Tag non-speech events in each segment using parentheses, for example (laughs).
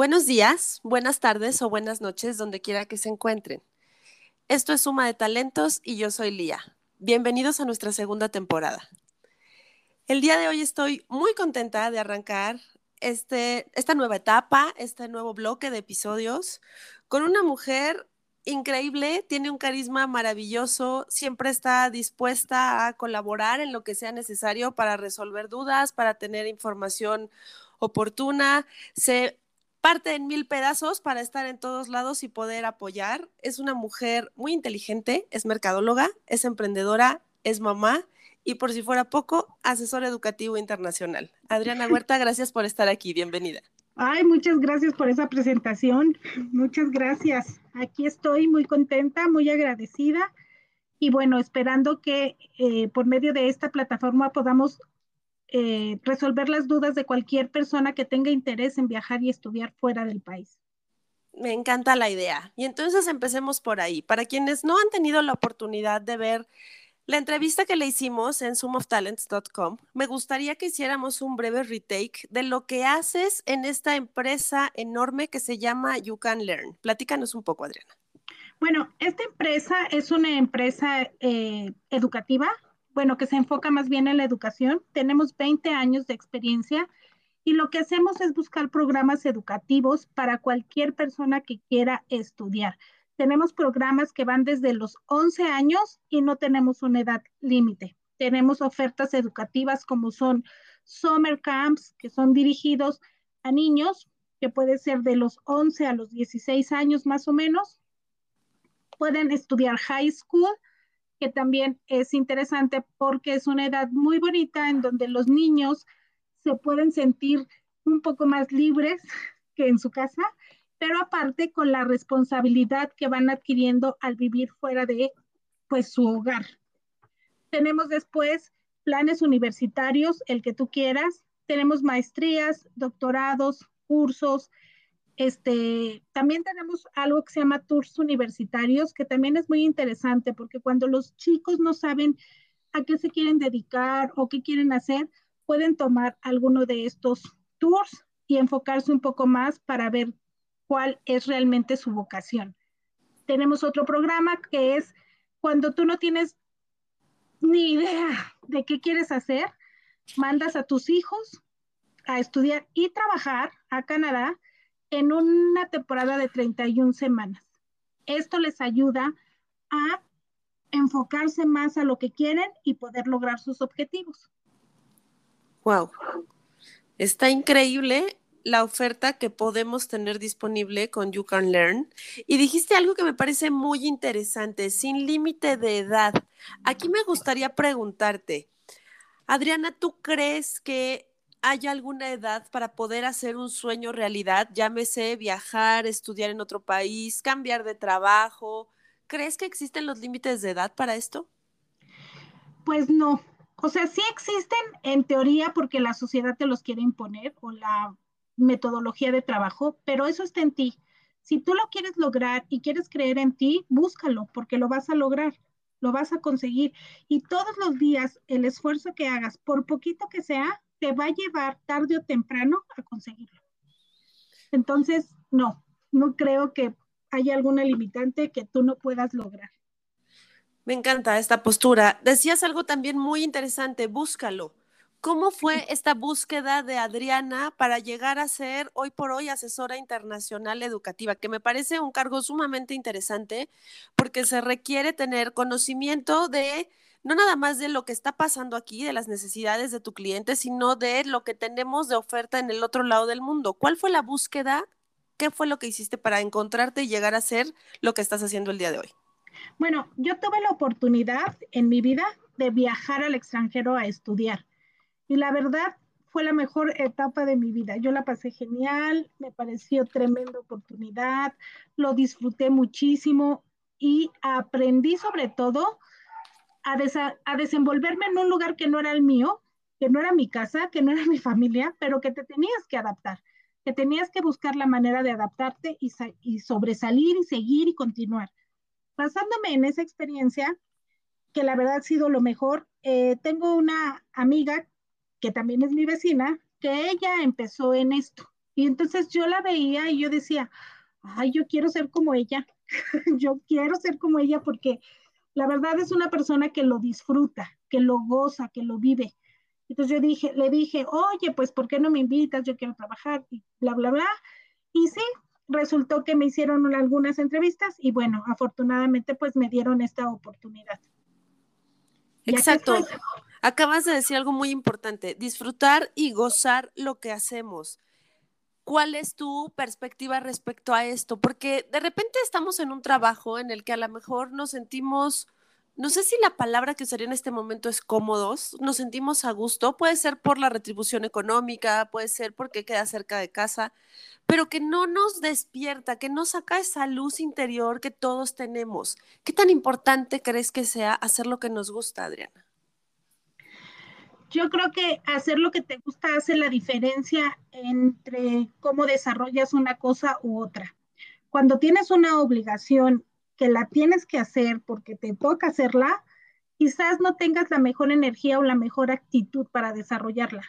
Buenos días, buenas tardes o buenas noches, donde quiera que se encuentren. Esto es Suma de Talentos y yo soy Lía. Bienvenidos a nuestra segunda temporada. El día de hoy estoy muy contenta de arrancar este, esta nueva etapa, este nuevo bloque de episodios con una mujer increíble, tiene un carisma maravilloso, siempre está dispuesta a colaborar en lo que sea necesario para resolver dudas, para tener información oportuna, se parte en mil pedazos para estar en todos lados y poder apoyar. Es una mujer muy inteligente, es mercadóloga, es emprendedora, es mamá y por si fuera poco, asesor educativo internacional. Adriana (laughs) Huerta, gracias por estar aquí, bienvenida. Ay, muchas gracias por esa presentación. Muchas gracias. Aquí estoy muy contenta, muy agradecida y bueno, esperando que eh, por medio de esta plataforma podamos eh, resolver las dudas de cualquier persona que tenga interés en viajar y estudiar fuera del país. Me encanta la idea. Y entonces empecemos por ahí. Para quienes no han tenido la oportunidad de ver la entrevista que le hicimos en zoomoftalents.com, me gustaría que hiciéramos un breve retake de lo que haces en esta empresa enorme que se llama You Can Learn. Platícanos un poco, Adriana. Bueno, esta empresa es una empresa eh, educativa, bueno, que se enfoca más bien en la educación. Tenemos 20 años de experiencia y lo que hacemos es buscar programas educativos para cualquier persona que quiera estudiar tenemos programas que van desde los 11 años y no tenemos una edad límite. Tenemos ofertas educativas como son summer camps, que son dirigidos a niños, que puede ser de los 11 a los 16 años más o menos. Pueden estudiar high school, que también es interesante porque es una edad muy bonita en donde los niños se pueden sentir un poco más libres (laughs) que en su casa pero aparte con la responsabilidad que van adquiriendo al vivir fuera de pues su hogar. Tenemos después planes universitarios, el que tú quieras. Tenemos maestrías, doctorados, cursos. Este, también tenemos algo que se llama tours universitarios, que también es muy interesante porque cuando los chicos no saben a qué se quieren dedicar o qué quieren hacer, pueden tomar alguno de estos tours y enfocarse un poco más para ver cuál es realmente su vocación. Tenemos otro programa que es cuando tú no tienes ni idea de qué quieres hacer, mandas a tus hijos a estudiar y trabajar a Canadá en una temporada de 31 semanas. Esto les ayuda a enfocarse más a lo que quieren y poder lograr sus objetivos. Wow. Está increíble la oferta que podemos tener disponible con You Can Learn. Y dijiste algo que me parece muy interesante, sin límite de edad. Aquí me gustaría preguntarte, Adriana, ¿tú crees que hay alguna edad para poder hacer un sueño realidad? Llámese viajar, estudiar en otro país, cambiar de trabajo. ¿Crees que existen los límites de edad para esto? Pues no. O sea, sí existen en teoría porque la sociedad te los quiere imponer o la metodología de trabajo, pero eso está en ti. Si tú lo quieres lograr y quieres creer en ti, búscalo, porque lo vas a lograr, lo vas a conseguir. Y todos los días el esfuerzo que hagas, por poquito que sea, te va a llevar tarde o temprano a conseguirlo. Entonces, no, no creo que haya alguna limitante que tú no puedas lograr. Me encanta esta postura. Decías algo también muy interesante, búscalo. ¿Cómo fue esta búsqueda de Adriana para llegar a ser hoy por hoy asesora internacional educativa? Que me parece un cargo sumamente interesante porque se requiere tener conocimiento de no nada más de lo que está pasando aquí, de las necesidades de tu cliente, sino de lo que tenemos de oferta en el otro lado del mundo. ¿Cuál fue la búsqueda? ¿Qué fue lo que hiciste para encontrarte y llegar a ser lo que estás haciendo el día de hoy? Bueno, yo tuve la oportunidad en mi vida de viajar al extranjero a estudiar y la verdad fue la mejor etapa de mi vida. Yo la pasé genial, me pareció tremenda oportunidad, lo disfruté muchísimo y aprendí sobre todo a, a desenvolverme en un lugar que no era el mío, que no era mi casa, que no era (laughs) mi familia, pero que te tenías que adaptar, que tenías que buscar la manera de adaptarte y, y sobresalir y seguir y continuar. Basándome en esa experiencia, que la verdad ha sido lo mejor, eh, tengo una amiga que también es mi vecina, que ella empezó en esto. Y entonces yo la veía y yo decía, ay, yo quiero ser como ella, (laughs) yo quiero ser como ella porque la verdad es una persona que lo disfruta, que lo goza, que lo vive. Entonces yo dije, le dije, oye, pues ¿por qué no me invitas? Yo quiero trabajar y bla, bla, bla. Y sí, resultó que me hicieron algunas entrevistas y bueno, afortunadamente pues me dieron esta oportunidad. Exacto. Acabas de decir algo muy importante, disfrutar y gozar lo que hacemos. ¿Cuál es tu perspectiva respecto a esto? Porque de repente estamos en un trabajo en el que a lo mejor nos sentimos, no sé si la palabra que usaría en este momento es cómodos, nos sentimos a gusto, puede ser por la retribución económica, puede ser porque queda cerca de casa, pero que no nos despierta, que no saca esa luz interior que todos tenemos. ¿Qué tan importante crees que sea hacer lo que nos gusta, Adriana? Yo creo que hacer lo que te gusta hace la diferencia entre cómo desarrollas una cosa u otra. Cuando tienes una obligación que la tienes que hacer porque te toca hacerla, quizás no tengas la mejor energía o la mejor actitud para desarrollarla.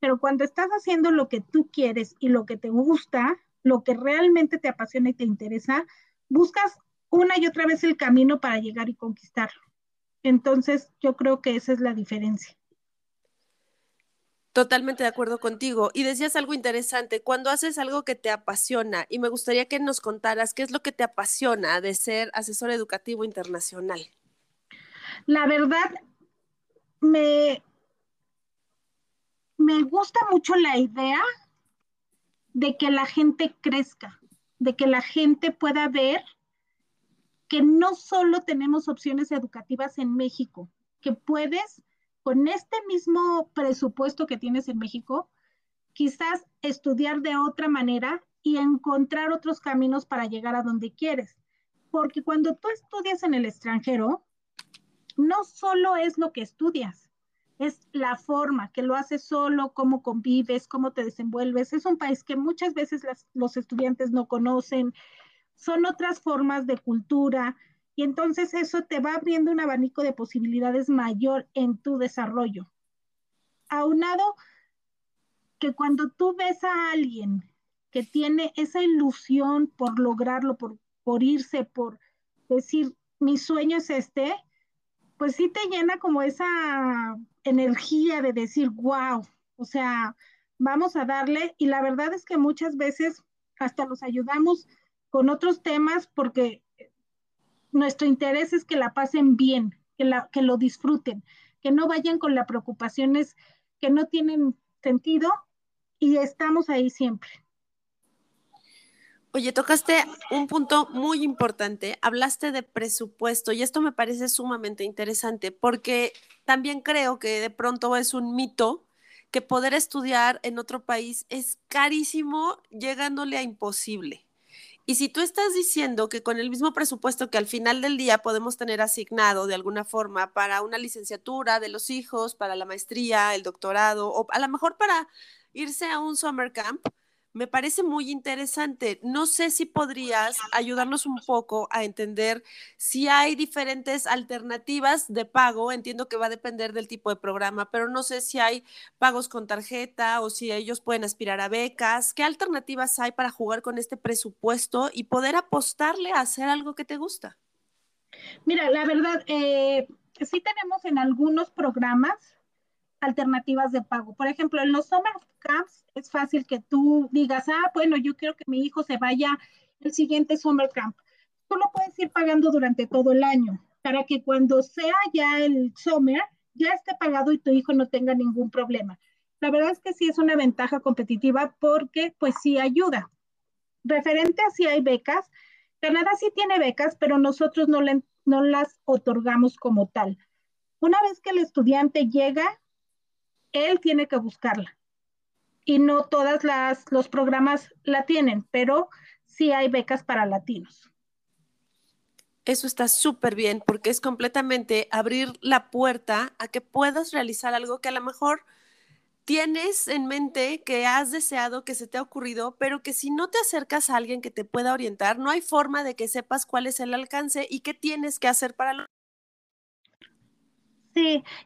Pero cuando estás haciendo lo que tú quieres y lo que te gusta, lo que realmente te apasiona y te interesa, buscas una y otra vez el camino para llegar y conquistarlo. Entonces, yo creo que esa es la diferencia. Totalmente de acuerdo contigo. Y decías algo interesante, cuando haces algo que te apasiona, y me gustaría que nos contaras qué es lo que te apasiona de ser asesor educativo internacional. La verdad, me, me gusta mucho la idea de que la gente crezca, de que la gente pueda ver que no solo tenemos opciones educativas en México, que puedes con este mismo presupuesto que tienes en México, quizás estudiar de otra manera y encontrar otros caminos para llegar a donde quieres. Porque cuando tú estudias en el extranjero, no solo es lo que estudias, es la forma que lo haces solo, cómo convives, cómo te desenvuelves. Es un país que muchas veces los estudiantes no conocen, son otras formas de cultura, y entonces eso te va abriendo un abanico de posibilidades mayor en tu desarrollo. Aunado que cuando tú ves a alguien que tiene esa ilusión por lograrlo, por, por irse, por decir, mi sueño es este, pues sí te llena como esa energía de decir, wow, o sea, vamos a darle. Y la verdad es que muchas veces hasta los ayudamos con otros temas porque nuestro interés es que la pasen bien, que, lo disfruten, que no vayan con las preocupaciones que no tienen sentido y estamos ahí siempre. Oye, tocaste un punto muy importante, hablaste de presupuesto y esto me parece sumamente interesante porque también creo que de pronto es un mito que poder estudiar en otro país es carísimo, llegándole a imposible. Y si tú estás diciendo que con el mismo presupuesto que al final del día podemos tener asignado de alguna forma para una licenciatura de los hijos, para la maestría, el doctorado, o a lo mejor para irse a un summer camp, me parece muy interesante. No sé si podrías ayudarnos un poco a entender si hay diferentes alternativas de pago. Entiendo que va a depender del tipo de programa, pero no sé si hay pagos con tarjeta o si ellos pueden aspirar a becas. ¿Qué alternativas hay para jugar con este presupuesto y poder apostarle a hacer algo que te gusta? Mira, la verdad, eh, sí tenemos en algunos programas alternativas de pago. Por ejemplo, en los summer camps es fácil que tú digas, ah, bueno, yo quiero que mi hijo se vaya el siguiente summer camp. Tú lo puedes ir pagando durante todo el año para que cuando sea ya el summer, ya esté pagado y tu hijo no tenga ningún problema. La verdad es que sí es una ventaja competitiva porque pues sí ayuda. Referente a si hay becas, Canadá sí tiene becas, pero nosotros no, le, no las otorgamos como tal. Una vez que el estudiante llega, él tiene que buscarla. Y no todas las, los programas la tienen, pero sí hay becas para latinos. Eso está súper bien porque es completamente abrir la puerta a que puedas realizar algo que a lo mejor tienes en mente, que has deseado, que se te ha ocurrido, pero que si no te acercas a alguien que te pueda orientar, no hay forma de que sepas cuál es el alcance y qué tienes que hacer para.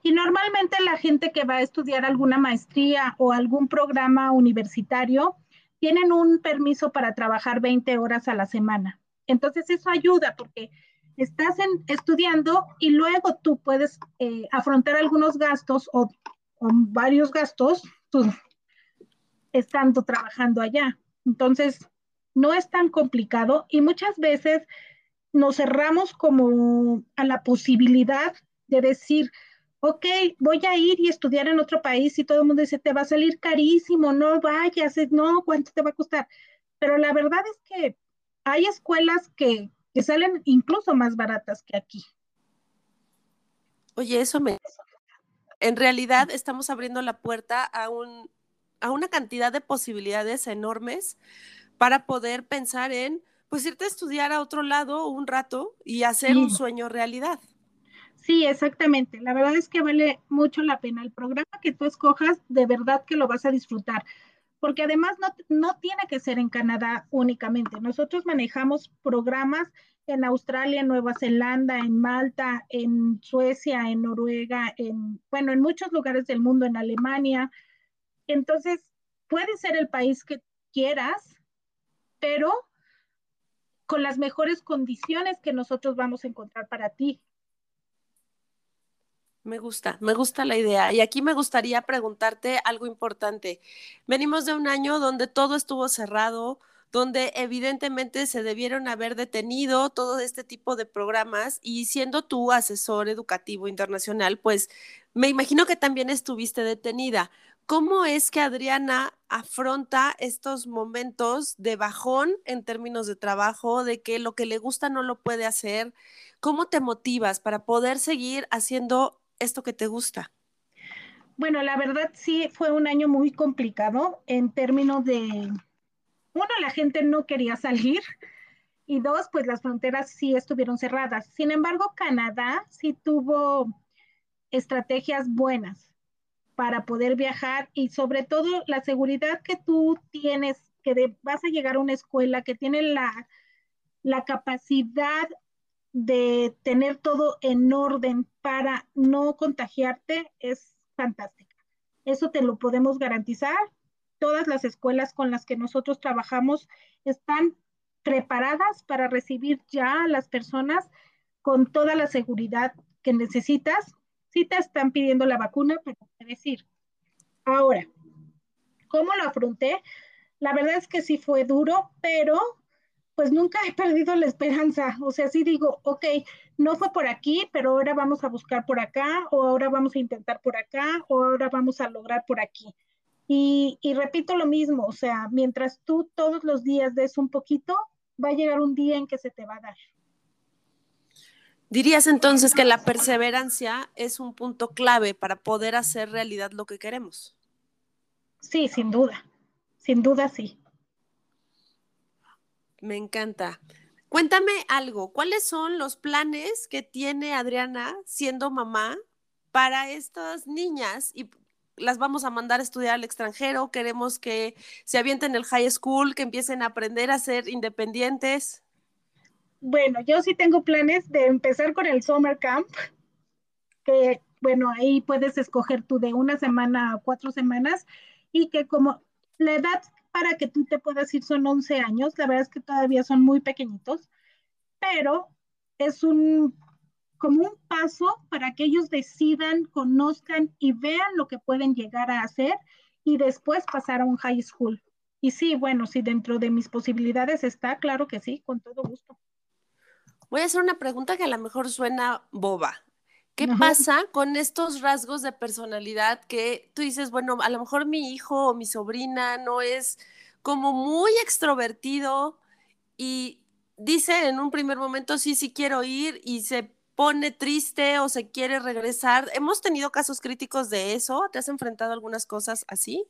Y normalmente la gente que va a estudiar alguna maestría o algún programa universitario tienen un permiso para trabajar 20 horas a la semana. Entonces eso ayuda porque estás estudiando y luego tú puedes eh, afrontar algunos gastos o, varios gastos estando trabajando allá. Entonces, no es tan complicado y muchas veces nos cerramos como a la posibilidad de decir, ok, voy a ir y estudiar en otro país y todo el mundo dice, te va a salir carísimo, no vayas, no, ¿cuánto te va a costar? Pero la verdad es que hay escuelas que, que salen incluso más baratas que aquí. Oye, eso me... En realidad estamos abriendo la puerta a, un, a una cantidad de posibilidades enormes para poder pensar en, pues, irte a estudiar a otro lado un rato y hacer un sueño realidad. Sí, exactamente. La verdad es que vale mucho la pena. El programa que tú escojas, de verdad que lo vas a disfrutar porque además no, no, tiene que ser en Canadá únicamente. Nosotros manejamos programas en Australia, en Nueva Zelanda, en Malta, en Suecia, en Noruega, en, bueno, en muchos lugares del mundo, en Alemania. Entonces, puede ser el país que quieras, pero con las mejores condiciones que nosotros vamos a encontrar para ti. Me gusta, me gusta la idea. Y aquí me gustaría preguntarte algo importante. Venimos de un año donde todo estuvo cerrado, donde evidentemente se debieron haber detenido todo este tipo de programas y siendo tú asesor educativo internacional, pues me imagino que también estuviste detenida. ¿Cómo es que Adriana afronta estos momentos de bajón en términos de trabajo, de que lo que le gusta no lo puede hacer? ¿Cómo te motivas para poder seguir haciendo esto que te gusta? Bueno, la verdad sí fue un año muy complicado en términos de uno, la gente no quería salir (laughs) y dos, pues las fronteras sí estuvieron cerradas. Sin embargo, Canadá sí tuvo estrategias buenas para poder viajar y sobre todo la seguridad que tú tienes, que vas a llegar a una escuela que tiene la, la capacidad de tener todo en orden para no contagiarte es fantástica. Eso te lo podemos garantizar todas las escuelas con las que nosotros trabajamos están preparadas para recibir ya a las personas con toda la seguridad que necesitas. Si te están pidiendo la vacuna, pero decir. Ahora, ¿cómo lo afronté? La verdad es que sí fue duro, pero pues nunca he perdido la esperanza. O sea, sí digo, ok, no fue por aquí, pero ahora vamos a buscar por acá, o ahora vamos a intentar por acá, o ahora vamos a lograr por aquí. Y, repito lo mismo, o sea, mientras tú todos los días des un poquito, va a llegar un día en que se te va a dar. Dirías entonces que la perseverancia es un punto clave para poder hacer realidad lo que queremos. Sí, sin duda, sin duda sí. Me encanta. Cuéntame algo, ¿cuáles son los planes que tiene Adriana siendo mamá para estas niñas y las vamos a mandar a estudiar al extranjero, queremos que se avienten el high school, que empiecen a aprender a ser independientes. Bueno, yo sí tengo planes de empezar con el summer camp, que bueno, ahí puedes escoger tú de una semana a cuatro semanas y que como la edad para que tú te puedas ir son 11 años, la verdad es que todavía son muy pequeñitos, pero es un como un paso para que ellos decidan, conozcan y vean lo que pueden llegar a hacer y después pasar a un high school. Y sí, bueno, si dentro de mis posibilidades está, claro que sí, con todo gusto. Voy a hacer una pregunta que a lo mejor suena boba. ¿Qué pasa con estos rasgos de personalidad que tú dices, bueno, a lo mejor mi hijo o mi sobrina no es como muy extrovertido y dice en un primer momento, sí, sí quiero ir y se pone triste o se quiere regresar. ¿Hemos tenido casos críticos de eso? ¿Te has enfrentado a algunas cosas así?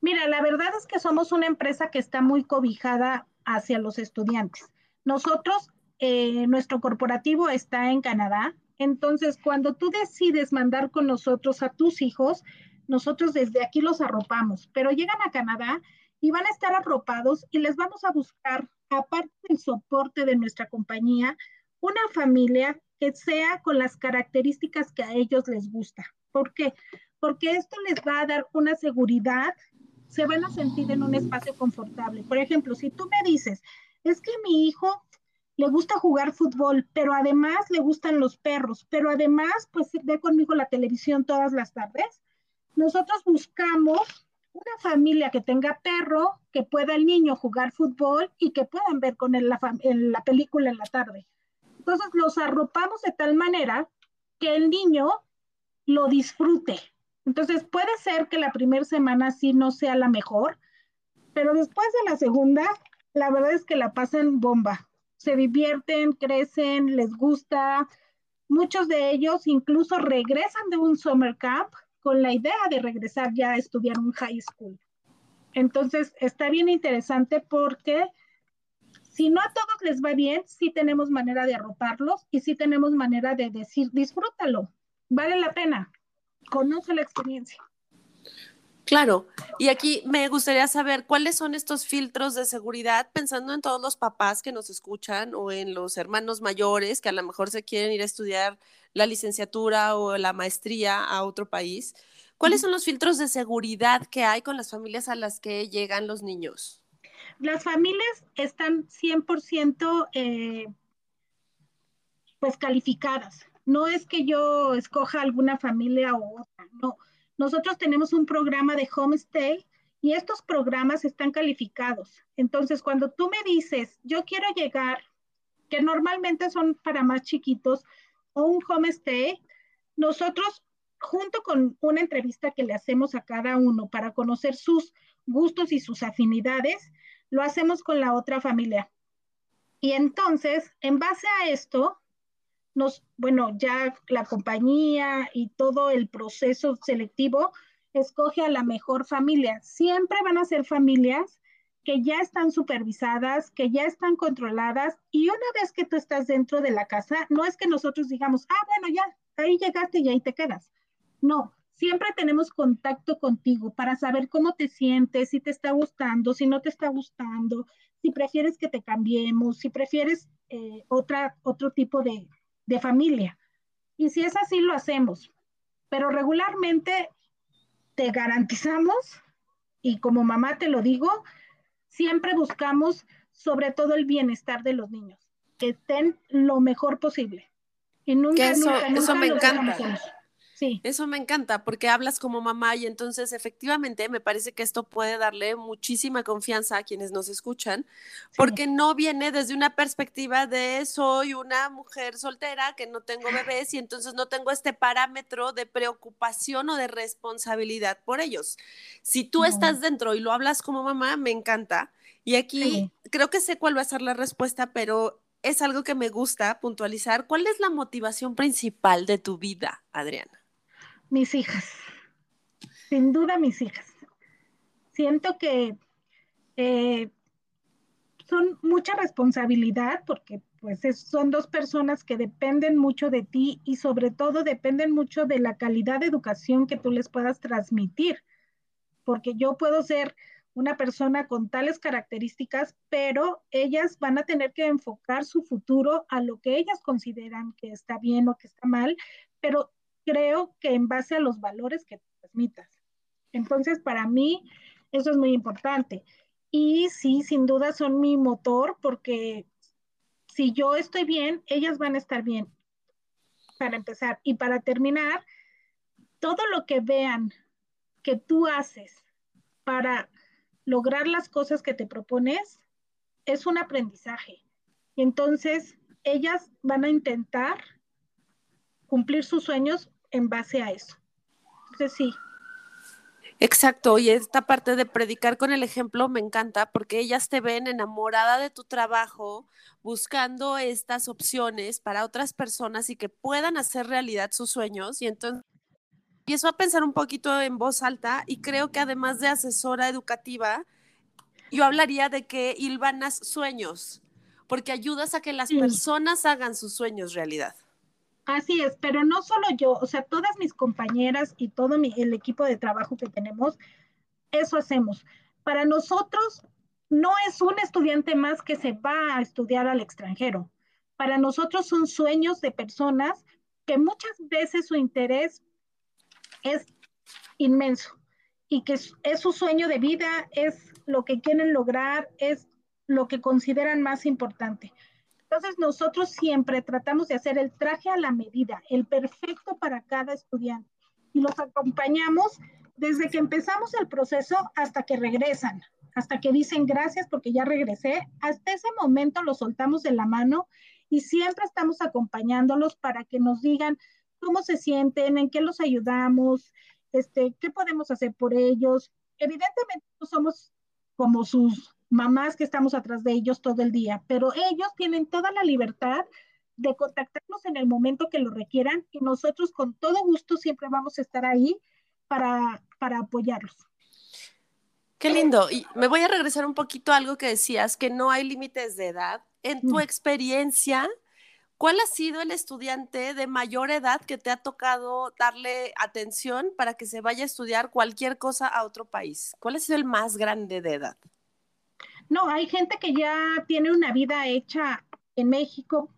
Mira, la verdad es que somos una empresa que está muy cobijada hacia los estudiantes. Nosotros, eh, nuestro corporativo está en Canadá, entonces cuando tú decides mandar con nosotros a tus hijos, nosotros desde aquí los arropamos, pero llegan a Canadá y van a estar arropados y les vamos a buscar, aparte del soporte de nuestra compañía, una familia que sea con las características que a ellos les gusta. ¿Por qué? Porque esto les va a dar una seguridad se van a sentir en un espacio confortable. Por ejemplo, si tú me dices, es que mi hijo le gusta jugar fútbol, pero además le gustan los perros, pero además pues ve conmigo la televisión todas las tardes, nosotros buscamos una familia que tenga perro, que pueda el niño jugar fútbol y que puedan ver con él la, la película en la tarde. Entonces los arropamos de tal manera que el niño lo disfrute. Entonces puede ser que la primera semana sí no sea la mejor, pero después de la segunda, la verdad es que la pasan bomba. Se divierten, crecen, les gusta. Muchos de ellos incluso regresan de un summer camp con la idea de regresar ya a estudiar un high school. Entonces, está bien interesante porque si no a todos les va bien, sí tenemos manera de arroparlos y sí tenemos manera de decir, disfrútalo, vale la pena, conoce la experiencia. Claro, y aquí me gustaría saber cuáles son estos filtros de seguridad, pensando en todos los papás que nos escuchan o en los hermanos mayores que a lo mejor se quieren ir a estudiar la licenciatura o la maestría a otro país. ¿Cuáles son los filtros de seguridad que hay con las familias a las que llegan los niños? Las familias están 100% eh, pues calificadas. No es que yo escoja alguna familia u otra, no nosotros tenemos un programa de homestay y estos programas están calificados. Entonces, cuando tú me dices, yo quiero llegar, que normalmente son para más chiquitos, o un homestay, nosotros, junto con una entrevista que le hacemos a cada uno para conocer sus gustos y sus afinidades, lo hacemos con la otra familia. Y entonces, en base a esto, nos, bueno, ya la compañía y todo el proceso selectivo escoge a la mejor familia. Siempre van a ser familias que ya están supervisadas, que ya están controladas y una vez que tú estás dentro de la casa, no es que nosotros digamos, ah, bueno, ya, ahí llegaste y ahí te quedas. No, siempre tenemos contacto contigo para saber cómo te sientes, si te está gustando, si no te está gustando, si prefieres que te cambiemos, si prefieres eh, otra, otro tipo de, de familia. Y si es así, lo hacemos. Pero regularmente te garantizamos, y como mamá te lo digo, siempre buscamos sobre todo el bienestar de los niños, que estén lo mejor posible. Y nunca, eso, eso me encanta. Sí. Eso me encanta porque hablas como mamá y entonces efectivamente me parece que esto puede darle muchísima confianza a quienes nos escuchan porque no viene desde una perspectiva de soy una mujer soltera que no tengo bebés y entonces no tengo este parámetro de preocupación o de responsabilidad por ellos. Si tú estás dentro y lo hablas como mamá, me encanta. Y aquí creo que sé cuál va a ser la respuesta, pero es algo que me gusta puntualizar. ¿Cuál es la motivación principal de tu vida, Adriana? Mis hijas, sin duda mis hijas. Siento que eh, son mucha responsabilidad porque pues son dos personas que dependen mucho de ti y sobre todo dependen mucho de la calidad de educación que tú les puedas transmitir. Porque yo puedo ser una persona con tales características, pero ellas van a tener que enfocar su futuro a lo que ellas consideran que está bien o que está mal, pero creo que en base a los valores que transmitas. Entonces, para mí, eso es muy importante. Y sí, sin duda son mi motor porque si yo estoy bien, ellas van a estar bien, para empezar. Y para terminar, todo lo que vean que tú haces para lograr las cosas que te propones es un aprendizaje. Y entonces, ellas van a intentar cumplir sus sueños en base a eso. Entonces sí. Exacto, y esta parte de predicar con el ejemplo me encanta porque ellas te ven enamorada de tu trabajo, buscando estas opciones para otras personas y que puedan hacer realidad sus sueños. Y entonces empiezo a pensar un poquito en voz alta y creo que además de asesora educativa, yo hablaría de que hilvanas sueños, porque ayudas a que las personas hagan sus sueños realidad. Así es, pero no solo yo, o sea, todas mis compañeras y todo el equipo de trabajo que tenemos, eso hacemos. Para nosotros no es un estudiante más que se va a estudiar al extranjero. Para nosotros son sueños de personas que muchas veces su interés es inmenso. y que es su sueño de vida, es lo que quieren lograr, es lo que consideran más importante. Entonces, nosotros siempre tratamos de hacer el traje a la medida, el perfecto para cada estudiante. Y los acompañamos desde que empezamos el proceso hasta que regresan, hasta que dicen gracias porque ya regresé. Hasta ese momento los soltamos de la mano y siempre estamos acompañándolos para que nos digan cómo se sienten, en qué los ayudamos, este, qué podemos hacer por ellos. Evidentemente no somos como sus mamás que estamos atrás de ellos todo el día, pero ellos tienen toda la libertad de contactarnos en el momento que lo requieran y nosotros con todo gusto siempre vamos a estar ahí para, para apoyarlos. Qué lindo. Y me voy a regresar un poquito a algo que decías, que no hay límites de edad. En tu mm. experiencia, ¿cuál ha sido el estudiante de mayor edad que te ha tocado darle atención para que se vaya a estudiar cualquier cosa a otro país? ¿Cuál ha sido el más grande de edad? No, hay gente que ya tiene una vida hecha en México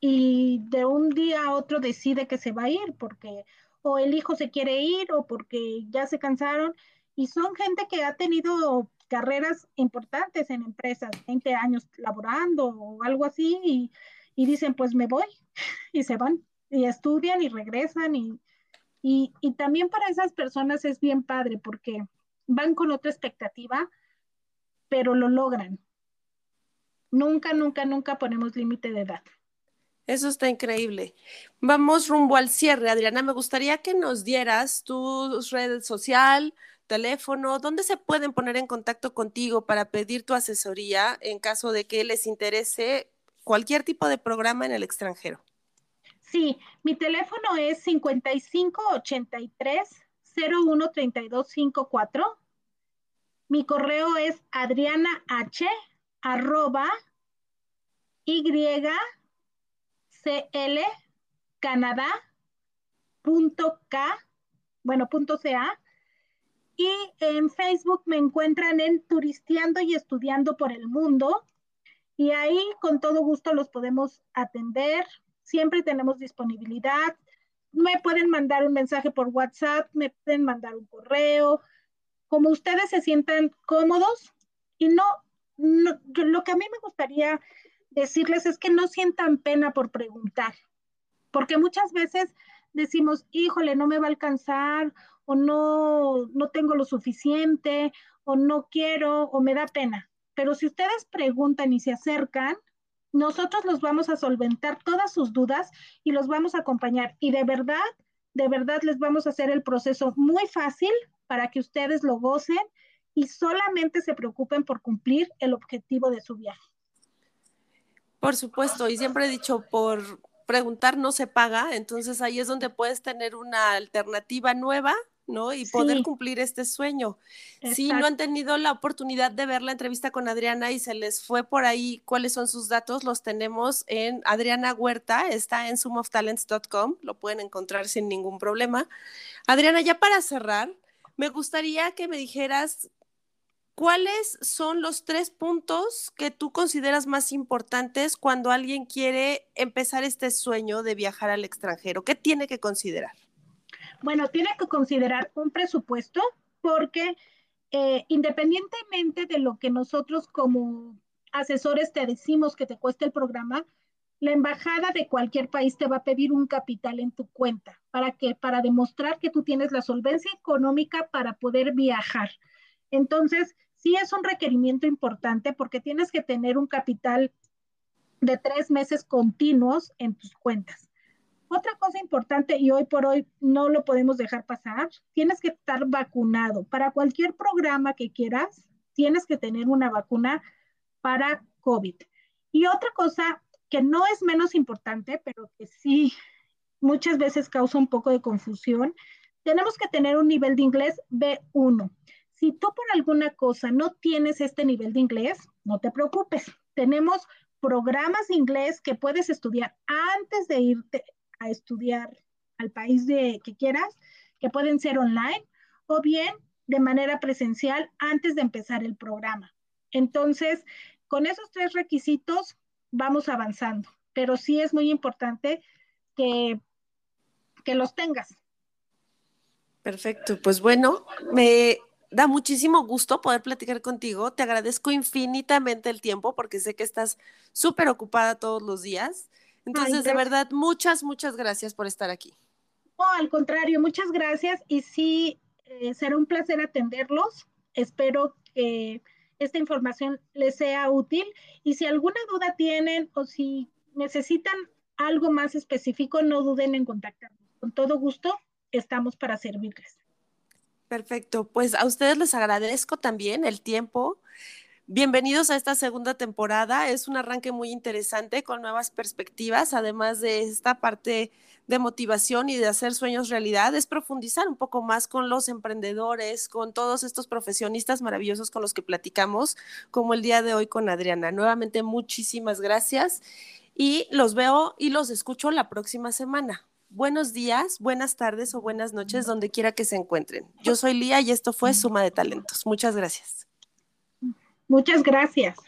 y de un día a otro decide que se va a ir porque o el hijo se quiere ir o porque ya se cansaron. Y son gente que ha tenido carreras importantes en empresas, 20 años laborando o algo así y, y dicen pues me voy. (laughs) Y se van y estudian y regresan y, y, y también para esas personas es bien padre porque van con otra expectativa pero lo logran. Nunca, nunca, nunca ponemos límite de edad. Eso está increíble. Vamos rumbo al cierre, Adriana. Me gustaría que nos dieras tu red social, teléfono, dónde se pueden poner en contacto contigo para pedir tu asesoría en caso de que les interese cualquier tipo de programa en el extranjero. Sí, mi teléfono es 5583 013254 mi correo es adriana h arroba y cl canadá punto k, bueno, punto ca. Y en Facebook me encuentran en Turisteando y Estudiando por el Mundo. Y ahí con todo gusto los podemos atender. Siempre tenemos disponibilidad. Me pueden mandar un mensaje por WhatsApp, me pueden mandar un correo, como ustedes se sientan cómodos y no, lo que a mí me gustaría decirles es que no sientan pena por preguntar, porque muchas veces decimos, híjole, no me va a alcanzar, o no, no tengo lo suficiente, o no quiero, o me da pena. Pero si ustedes preguntan y se acercan, nosotros los vamos a solventar todas sus dudas y los vamos a acompañar. Y de verdad, de verdad les vamos a hacer el proceso muy fácil para que ustedes lo gocen y solamente se preocupen por cumplir el objetivo de su viaje. Por supuesto, y siempre he dicho, por preguntar no se paga, entonces ahí es donde puedes tener una alternativa nueva ¿no? Y poder cumplir este sueño. Si no han tenido la oportunidad de ver la entrevista con Adriana y se les fue por ahí cuáles son sus datos, los tenemos en Adriana Huerta, está en sumoftalents.com, lo pueden encontrar sin ningún problema. Adriana, ya para cerrar, me gustaría que me dijeras cuáles son los tres puntos que tú consideras más importantes cuando alguien quiere empezar este sueño de viajar al extranjero. ¿Qué tiene que considerar? Bueno, tiene que considerar un presupuesto porque eh, independientemente de lo que nosotros como asesores te decimos que te cueste el programa, la embajada de cualquier país te va a pedir un capital en tu cuenta. ¿Para qué? Para demostrar que tú tienes la solvencia económica para poder viajar. Entonces, sí es un requerimiento importante porque tienes que tener un capital de tres meses continuos en tus cuentas. Otra cosa importante y hoy por hoy no lo podemos dejar pasar, tienes que estar vacunado. Para cualquier programa que quieras, tienes que tener una vacuna para COVID. Y otra cosa que no es menos importante, pero que sí muchas veces causa un poco de confusión, tenemos que tener un nivel de inglés B1. Si tú por alguna cosa no tienes este nivel de inglés, no te preocupes. Tenemos programas de inglés que puedes estudiar antes de irte a estudiar al país de, que quieras, que pueden ser online o bien de manera presencial antes de empezar el programa. Entonces, con esos tres requisitos vamos avanzando, pero sí es muy importante que, que los tengas. Perfecto, pues bueno, me da muchísimo gusto poder platicar contigo. Te agradezco infinitamente el tiempo porque sé que estás súper ocupada todos los días. Entonces, de verdad, muchas, muchas gracias por estar aquí. No, al contrario, muchas gracias y sí, eh, será un placer atenderlos. Espero que esta información les sea útil y si alguna duda tienen o si necesitan algo más específico, no duden en contactarnos. Con todo gusto, estamos para servirles. Perfecto, pues a ustedes les agradezco también el tiempo. Bienvenidos a esta segunda temporada. Es un arranque muy interesante con nuevas perspectivas, además de esta parte de motivación y de hacer sueños realidad, es profundizar un poco más con los emprendedores, con todos estos profesionistas maravillosos con los que platicamos, como el día de hoy con Adriana. Nuevamente, muchísimas gracias y los veo y los escucho la próxima semana. Buenos días, buenas tardes o buenas noches, donde quiera que se encuentren. Yo soy Lía y esto fue Suma de Talentos. Muchas gracias. Muchas gracias.